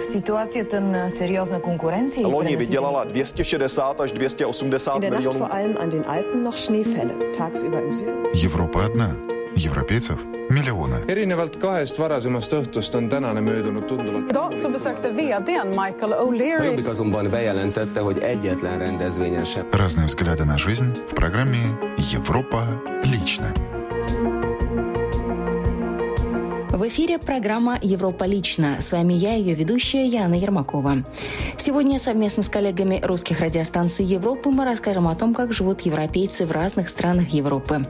v situacията на сериозна конкуренция и Loni vydělala 260 až 280 In der Nacht milionů. vor allem an den Alpen noch Schneefälle. Tagsüber im Süden. Европа одна. Европейцев миллионы. erinevalt kahest varasemast õhtust on tänane möödunud tunduvalt. Idag så besökte vdn Michael O'Leary Jobbik azonban bejelentette, hogy egyetlen rendezvényen sem Разные взгляды на жизнь в программе «Европа лично». В эфире программа «Европа лично». С вами я, ее ведущая Яна Ермакова. Сегодня совместно с коллегами русских радиостанций Европы мы расскажем о том, как живут европейцы в разных странах Европы.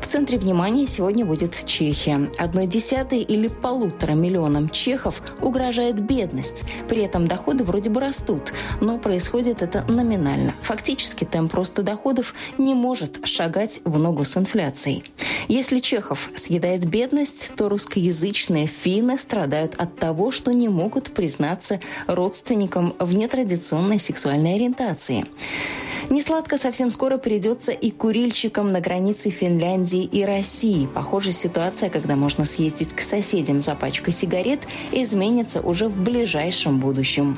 В центре внимания сегодня будет Чехия. Одной десятой или полутора миллионам чехов угрожает бедность. При этом доходы вроде бы растут, но происходит это номинально. Фактически темп роста доходов не может шагать в ногу с инфляцией. Если чехов съедает бедность, то русскоязычные финны страдают от того, что не могут признаться родственникам в нетрадиционной сексуальной ориентации. Несладко совсем скоро придется и курильщикам на границе Финляндии и России. Похоже, ситуация, когда можно съездить к соседям за пачкой сигарет, изменится уже в ближайшем будущем.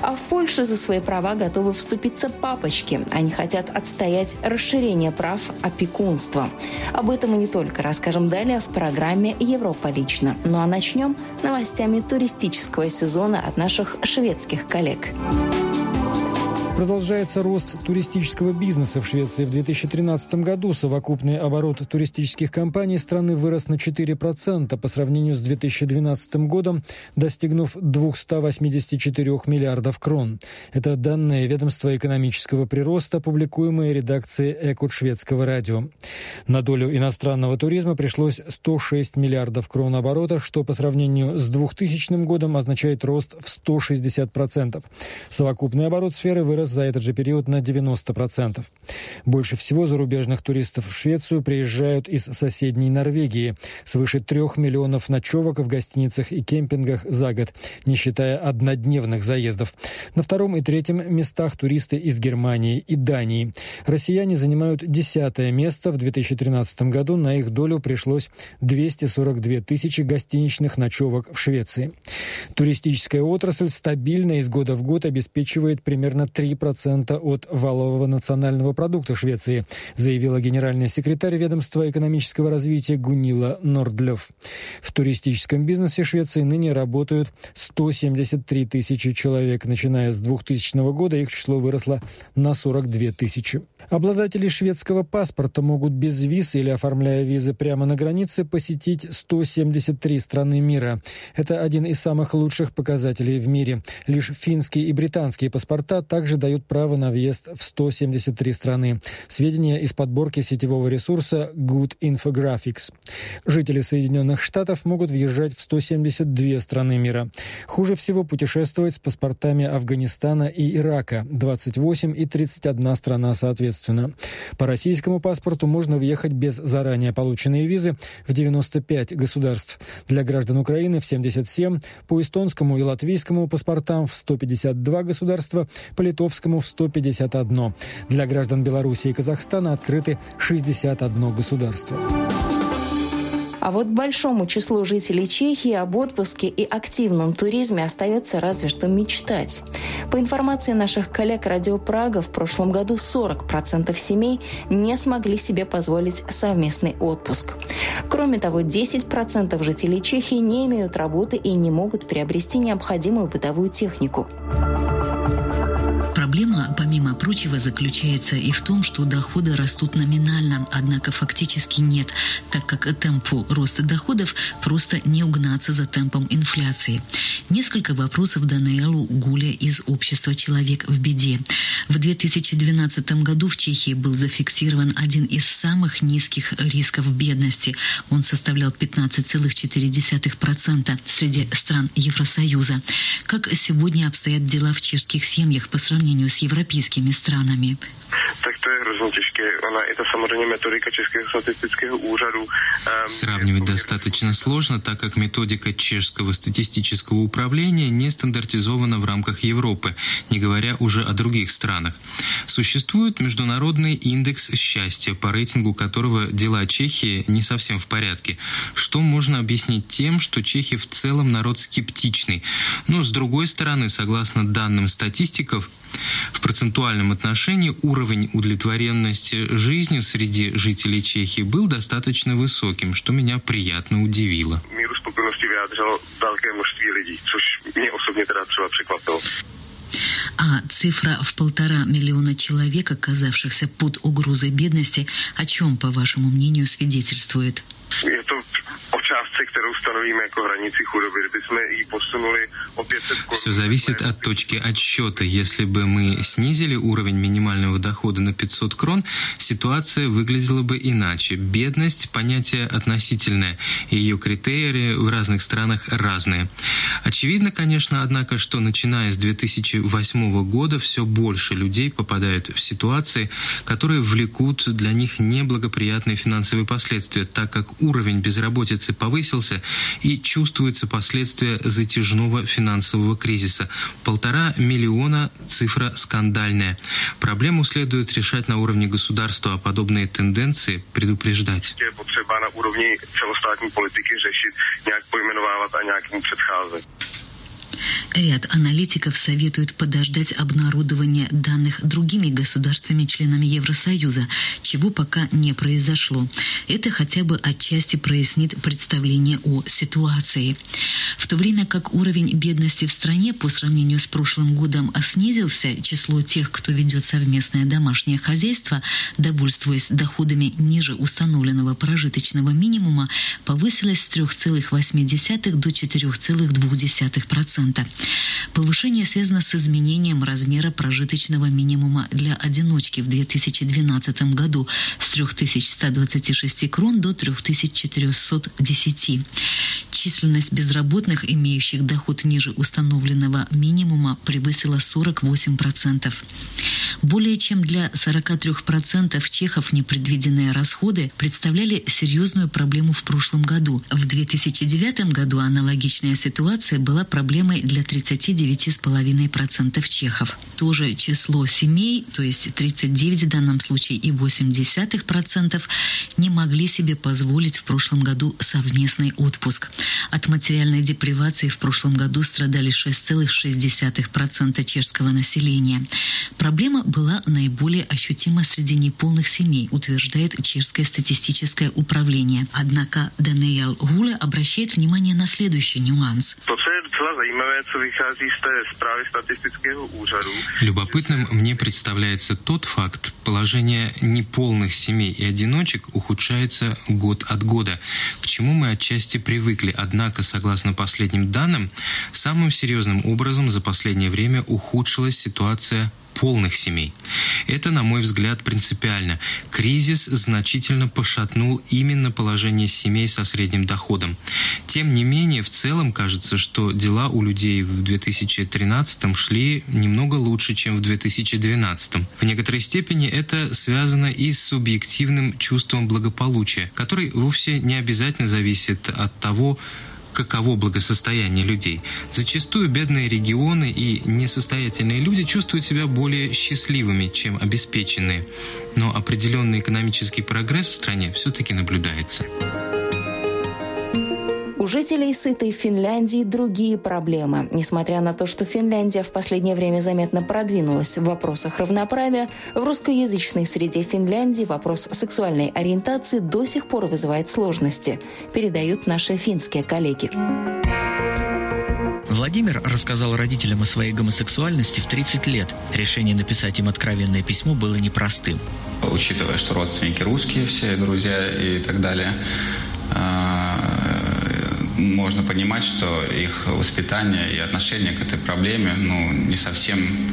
А в Польше за свои права готовы вступиться папочки. Они хотят отстоять расширение прав опекунства. Об этом и не только расскажем далее в программе «Европа лично». Ну а начнем новостями туристического сезона от наших шведских коллег. Продолжается рост туристического бизнеса в Швеции. В 2013 году совокупный оборот туристических компаний страны вырос на 4% по сравнению с 2012 годом, достигнув 284 миллиардов крон. Это данные ведомства экономического прироста, публикуемые редакцией Экут шведского радио. На долю иностранного туризма пришлось 106 миллиардов крон оборота, что по сравнению с 2000 годом означает рост в 160%. Совокупный оборот сферы вырос за этот же период на 90%. Больше всего зарубежных туристов в Швецию приезжают из соседней Норвегии. Свыше трех миллионов ночевок в гостиницах и кемпингах за год, не считая однодневных заездов. На втором и третьем местах туристы из Германии и Дании. Россияне занимают десятое место. В 2013 году на их долю пришлось 242 тысячи гостиничных ночевок в Швеции. Туристическая отрасль стабильно из года в год обеспечивает примерно 3% от валового национального продукта Швеции, заявила генеральный секретарь ведомства экономического развития Гунила Нордлев. В туристическом бизнесе Швеции ныне работают 173 тысячи человек. Начиная с 2000 года их число выросло на 42 тысячи. Обладатели шведского паспорта могут без виз или оформляя визы прямо на границе посетить 173 страны мира. Это один из самых лучших показателей в мире. Лишь финские и британские паспорта также дают право на въезд в 173 страны. Сведения из подборки сетевого ресурса Good Infographics. Жители Соединенных Штатов могут въезжать в 172 страны мира. Хуже всего путешествовать с паспортами Афганистана и Ирака. 28 и 31 страна соответственно. По российскому паспорту можно въехать без заранее полученной визы в 95 государств. Для граждан Украины в 77, по эстонскому и латвийскому паспортам в 152 государства, по литовскому в 151. Для граждан Беларуси и Казахстана открыты 61 государство. А вот большому числу жителей Чехии об отпуске и активном туризме остается разве что мечтать. По информации наших коллег Радио Прага, в прошлом году 40% семей не смогли себе позволить совместный отпуск. Кроме того, 10% жителей Чехии не имеют работы и не могут приобрести необходимую бытовую технику. Проблема, помимо прочего, заключается и в том, что доходы растут номинально, однако фактически нет, так как темпу роста доходов просто не угнаться за темпом инфляции. Несколько вопросов Даниэлу Гуля из общества «Человек в беде». В 2012 году в Чехии был зафиксирован один из самых низких рисков бедности. Он составлял 15,4% среди стран Евросоюза. Как сегодня обстоят дела в чешских семьях по сравнению сравнению с европейскими странами? Tak to je hrozně těžké. Ona i ta samozřejmě metodika Českého statistického úřadu. Um, Сравнивать достаточно сложно, так как методика чешского статистического управления не стандартизована в рамках Европы, не говоря уже о других странах. Существует международный индекс счастья, по рейтингу которого дела Чехии не совсем в порядке, что можно объяснить тем, что чехи в целом народ скептичный. Но, с другой стороны, согласно данным статистиков, в процентуальном отношении уровень удовлетворенности жизнью среди жителей Чехии был достаточно высоким, что меня приятно удивило. Миру спокойности vyjádřilo velké množství lidí, což mě osobně teda třeba překvapilo. А цифра в полтора миллиона человек, оказавшихся под угрозой бедности, о чем, по вашему мнению, свидетельствует? Je částce, kterou stanovíme jako hranici chudoby. Kdybychom ji posunuli o 500 korun... Все зависит от точки отсчета. Если бы мы снизили уровень минимального дохода на 500 крон, ситуация выглядела бы иначе. Бедность – понятие относительное, ее критерии в разных странах разные. Очевидно, конечно, однако, что начиная с 2008 года все больше людей попадают в ситуации, которые влекут для них неблагоприятные финансовые последствия, так как уровень безработицы повысился и чувствуются последствия затяжного финансового кризиса. Полтора миллиона – цифра скандальная. Проблему следует решать на уровне государства, а подобные тенденции предупреждать. Potřeba na úrovni celostátní politiky řešit, nějak pojmenovávat a. Ряд аналитиков советует подождать обнародования данных другими государствами-членами Евросоюза, чего пока не произошло. Это хотя бы отчасти прояснит представление о ситуации. В то время как уровень бедности в стране по сравнению с прошлым годом снизился, число тех, кто ведет совместное домашнее хозяйство, довольствуясь доходами ниже установленного прожиточного минимума, повысилось с 3,8 до 4,2%. Повышение связано с изменением размера прожиточного минимума для одиночки в 2012 году с 3126 крон до 3410. Численность безработных, имеющих доход ниже установленного минимума, превысила 48%. Более чем для 43% чехов непредвиденные расходы представляли серьезную проблему в прошлом году. В 2009 году аналогичная ситуация была проблемой для 39,5% чехов. Тоже число семей, то есть 39 в данном случае и 0,8% не могли себе позволить в прошлом году совместный отпуск. От материальной депривации в прошлом году страдали 6,6% чешского населения. Проблема была наиболее ощутима среди неполных семей, утверждает чешское статистическое управление. Однако Даниэл Гуле обращает внимание на следующий нюанс. Любопытным мне представляется тот факт, положение неполных семей и одиночек ухудшается год от года, к чему мы отчасти привыкли. Однако, согласно последним данным, самым серьезным образом за последнее время ухудшилась ситуация полных семей. Это, на мой взгляд, принципиально. Кризис значительно пошатнул именно положение семей со средним доходом. Тем не менее, в целом кажется, что дела у людей в 2013 шли немного лучше, чем в 2012. В некоторой степени это связано и с субъективным чувством благополучия, который вовсе не обязательно зависит от того, каково благосостояние людей. Зачастую бедные регионы и несостоятельные люди чувствуют себя более счастливыми, чем обеспеченные. Но определенный экономический прогресс в стране все-таки наблюдается. Жителей сытой Финляндии другие проблемы. Несмотря на то, что Финляндия в последнее время заметно продвинулась в вопросах равноправия, в русскоязычной среде Финляндии вопрос сексуальной ориентации до сих пор вызывает сложности, передают наши финские коллеги. Владимир рассказал родителям о своей гомосексуальности в 30 лет. Решение написать им откровенное письмо было непростым. Учитывая, что родственники русские все, друзья и так далее, можно понимать, что их воспитание и отношение к этой проблеме ну, не совсем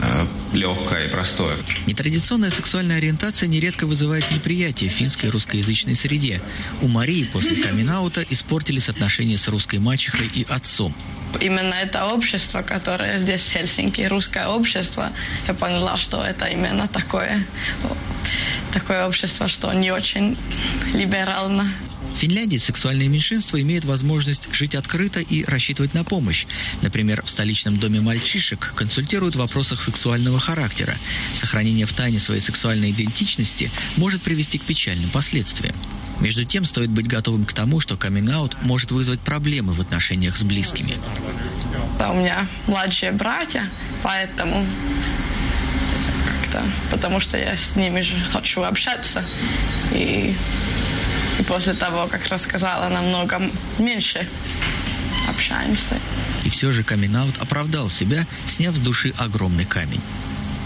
э, легкое и простое. Нетрадиционная сексуальная ориентация нередко вызывает неприятие в финской русскоязычной среде. У Марии после камин испортились отношения с русской мачехой и отцом. Именно это общество, которое здесь в Хельсинки, русское общество, я поняла, что это именно такое, такое общество, что не очень либерально. В Финляндии сексуальные меньшинства имеют возможность жить открыто и рассчитывать на помощь. Например, в столичном доме мальчишек консультируют в вопросах сексуального характера. Сохранение в тайне своей сексуальной идентичности может привести к печальным последствиям. Между тем, стоит быть готовым к тому, что каминг может вызвать проблемы в отношениях с близкими. Да, у меня младшие братья, поэтому как-то, потому что я с ними же хочу общаться. И и после того, как рассказала, намного меньше общаемся. И все же камин оправдал себя, сняв с души огромный камень.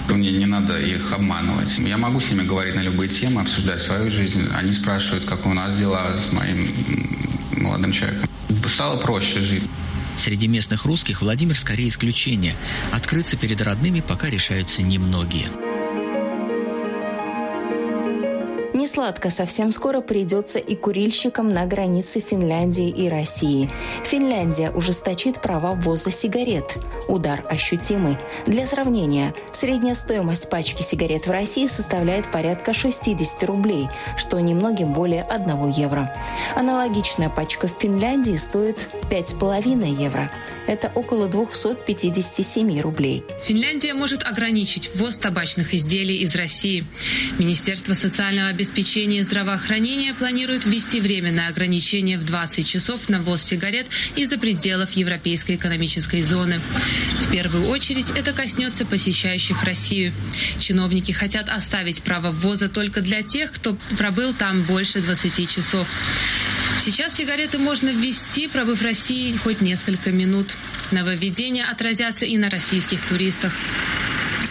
Мне не надо их обманывать. Я могу с ними говорить на любые темы, обсуждать свою жизнь. Они спрашивают, как у нас дела с моим молодым человеком. Стало проще жить. Среди местных русских Владимир скорее исключение. Открыться перед родными пока решаются немногие. Несладко совсем скоро придется и курильщикам на границе Финляндии и России. Финляндия ужесточит права ввоза сигарет. Удар ощутимый. Для сравнения, средняя стоимость пачки сигарет в России составляет порядка 60 рублей, что немногим более 1 евро. Аналогичная пачка в Финляндии стоит 5,5 евро. Это около 257 рублей. Финляндия может ограничить ввоз табачных изделий из России. Министерство социального обеспечения обеспечения здравоохранения планирует ввести временное ограничение в 20 часов на ввоз сигарет из-за пределов Европейской экономической зоны. В первую очередь это коснется посещающих Россию. Чиновники хотят оставить право ввоза только для тех, кто пробыл там больше 20 часов. Сейчас сигареты можно ввести, пробыв в России хоть несколько минут. Нововведения отразятся и на российских туристах.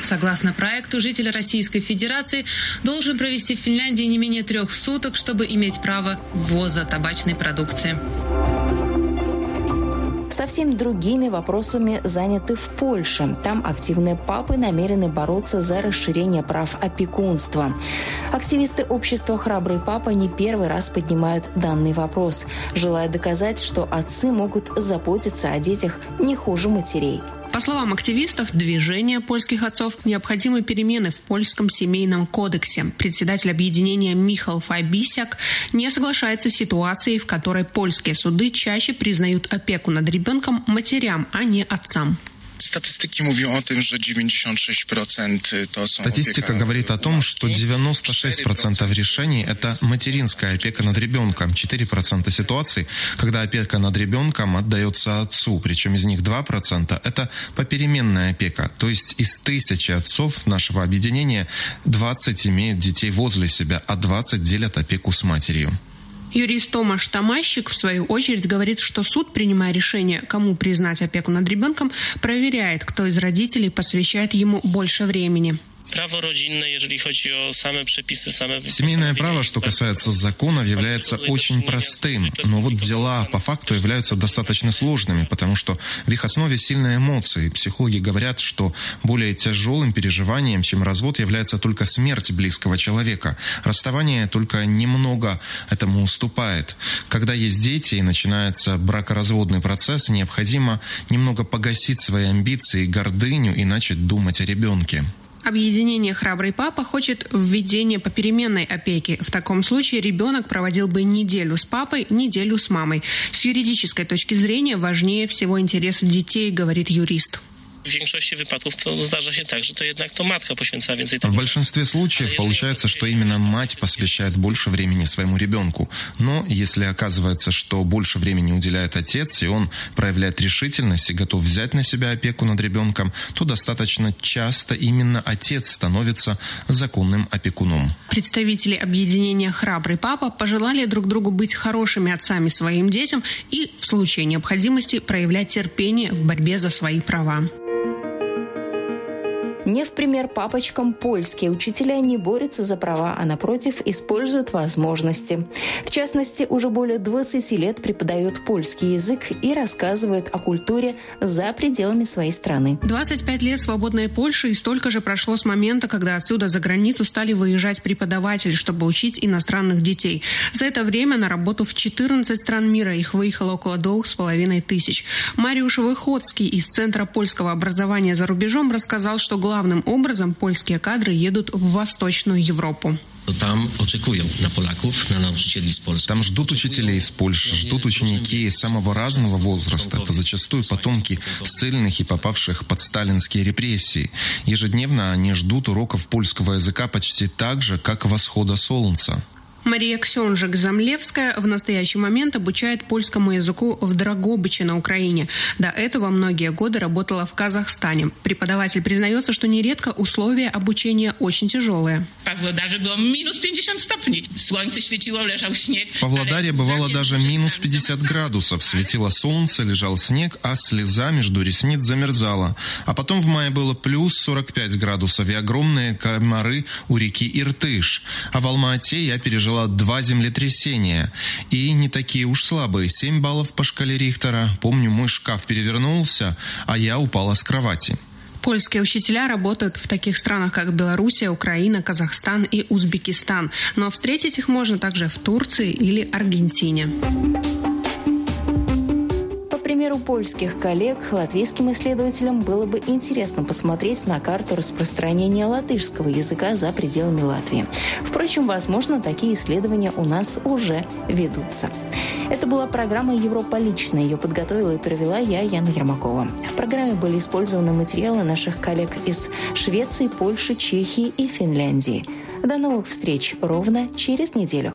Согласно проекту, житель Российской Федерации должен провести в Финляндии не менее трех суток, чтобы иметь право ввоза табачной продукции совсем другими вопросами заняты в Польше. Там активные папы намерены бороться за расширение прав опекунства. Активисты общества «Храбрый папа» не первый раз поднимают данный вопрос, желая доказать, что отцы могут заботиться о детях не хуже матерей. По словам активистов движения польских отцов, необходимы перемены в польском семейном кодексе. Председатель объединения Михал Файбисяк не соглашается с ситуацией, в которой польские суды чаще признают опеку над ребенком матерям, а не отцам. Statystyki mówią o tym, że 96% to są Статистика говорит о том, что 96% решений – это материнская опека над ребенком, 4% ситуаций, когда опека над ребенком отдается отцу, причем из них 2% – это попеременная опека, то есть из тысячи отцов нашего объединения 20 имеют детей возле себя, а 20 делят опеку с матерью. Юрист Томаш Тамащик, в свою очередь, говорит, что суд, принимая решение, кому признать опеку над ребенком, проверяет, кто из родителей посвящает ему больше времени. Право родинное, если chodzi о сами преписы, Семейное право, что касается законов, является очень простым, но вот дела по факту являются достаточно сложными, потому что в их основе сильные эмоции. Психологи говорят, что более тяжелым переживанием, чем развод, является только смерть близкого человека. Расставание только немного этому уступает. Когда есть дети и начинается бракоразводный процесс, необходимо немного погасить свои амбиции и гордыню и начать думать о ребенке. Объединение «Храбрый папа» хочет введения попеременной опеки. В таком случае ребенок проводил бы неделю с папой, неделю с мамой. С юридической точки зрения важнее всего интересы детей, говорит юрист. В większości wypadków to zdarza się tak, że to jednak to matka poświęca więcej В большинстве случаев получается, что именно мать посвящает больше времени своему ребенку. Но если оказывается, что больше времени уделяет отец, и он проявляет решительность и готов взять на себя опеку над ребенком, то достаточно часто именно отец становится законным опекуном. Представители объединения «Храбрый папа» пожелали друг другу быть хорошими отцами своим детям и в случае необходимости проявлять терпение в борьбе за свои права. Не в пример папочкам польские учителя не борются за права, а напротив используют возможности. В частности, уже более 20 лет преподают польский язык и рассказывают о культуре за пределами своей страны. 25 лет свободной Польши и столько же прошло с момента, когда отсюда за границу стали выезжать преподаватели, чтобы учить иностранных детей. За это время на работу в 14 стран мира их выехало около двух с половиной тысяч. Мариуш Выходский из Центра польского образования за рубежом рассказал, что главным образом польские кадры едут в Восточную Европу. Там на Поляков, на nauczycieli z Polski. Там ждут учителей из Польши, ждут ученики самого разного возраста. Это зачастую потомки ссыльных и попавших под сталинские репрессии. Ежедневно они ждут уроков польского языка почти так же, как восхода солнца. Мария Ксенжик-Замлевская в настоящий момент обучает польскому языку в Драгобыче на Украине. До этого многие годы работала в Казахстане. Преподаватель признается, что нередко условия обучения очень тяжелые. Павлодарze было минус 50 степеней. Солнце светило, лежал снег. В Павлодаре бывало даже минус 50 градусов. Светило солнце, лежал снег, а слеза между ресниц замерзала. А потом в мае было плюс 45 градусов и огромные комары у реки Иртыш. А в Алма-Ате я пережила два землетрясения. И не такие уж слабые. 7 баллов по шкале Рихтера. Помню, мой шкаф перевернулся, а я упала с кровати. Польские учителя работают в таких странах, как Белоруссия, Украина, Казахстан и Узбекистан. Но встретить их можно также в Турции или Аргентине примеру польских коллег, латвийским исследователям было бы интересно посмотреть на карту распространения латышского языка за пределами Латвии. Впрочем, возможно, такие исследования у нас уже ведутся. Это была программа «Европа лично». Ее подготовила и провела я, Яна Ермакова. В программе были использованы материалы наших коллег из Швеции, Польши, Чехии и Финляндии. До новых встреч ровно через неделю.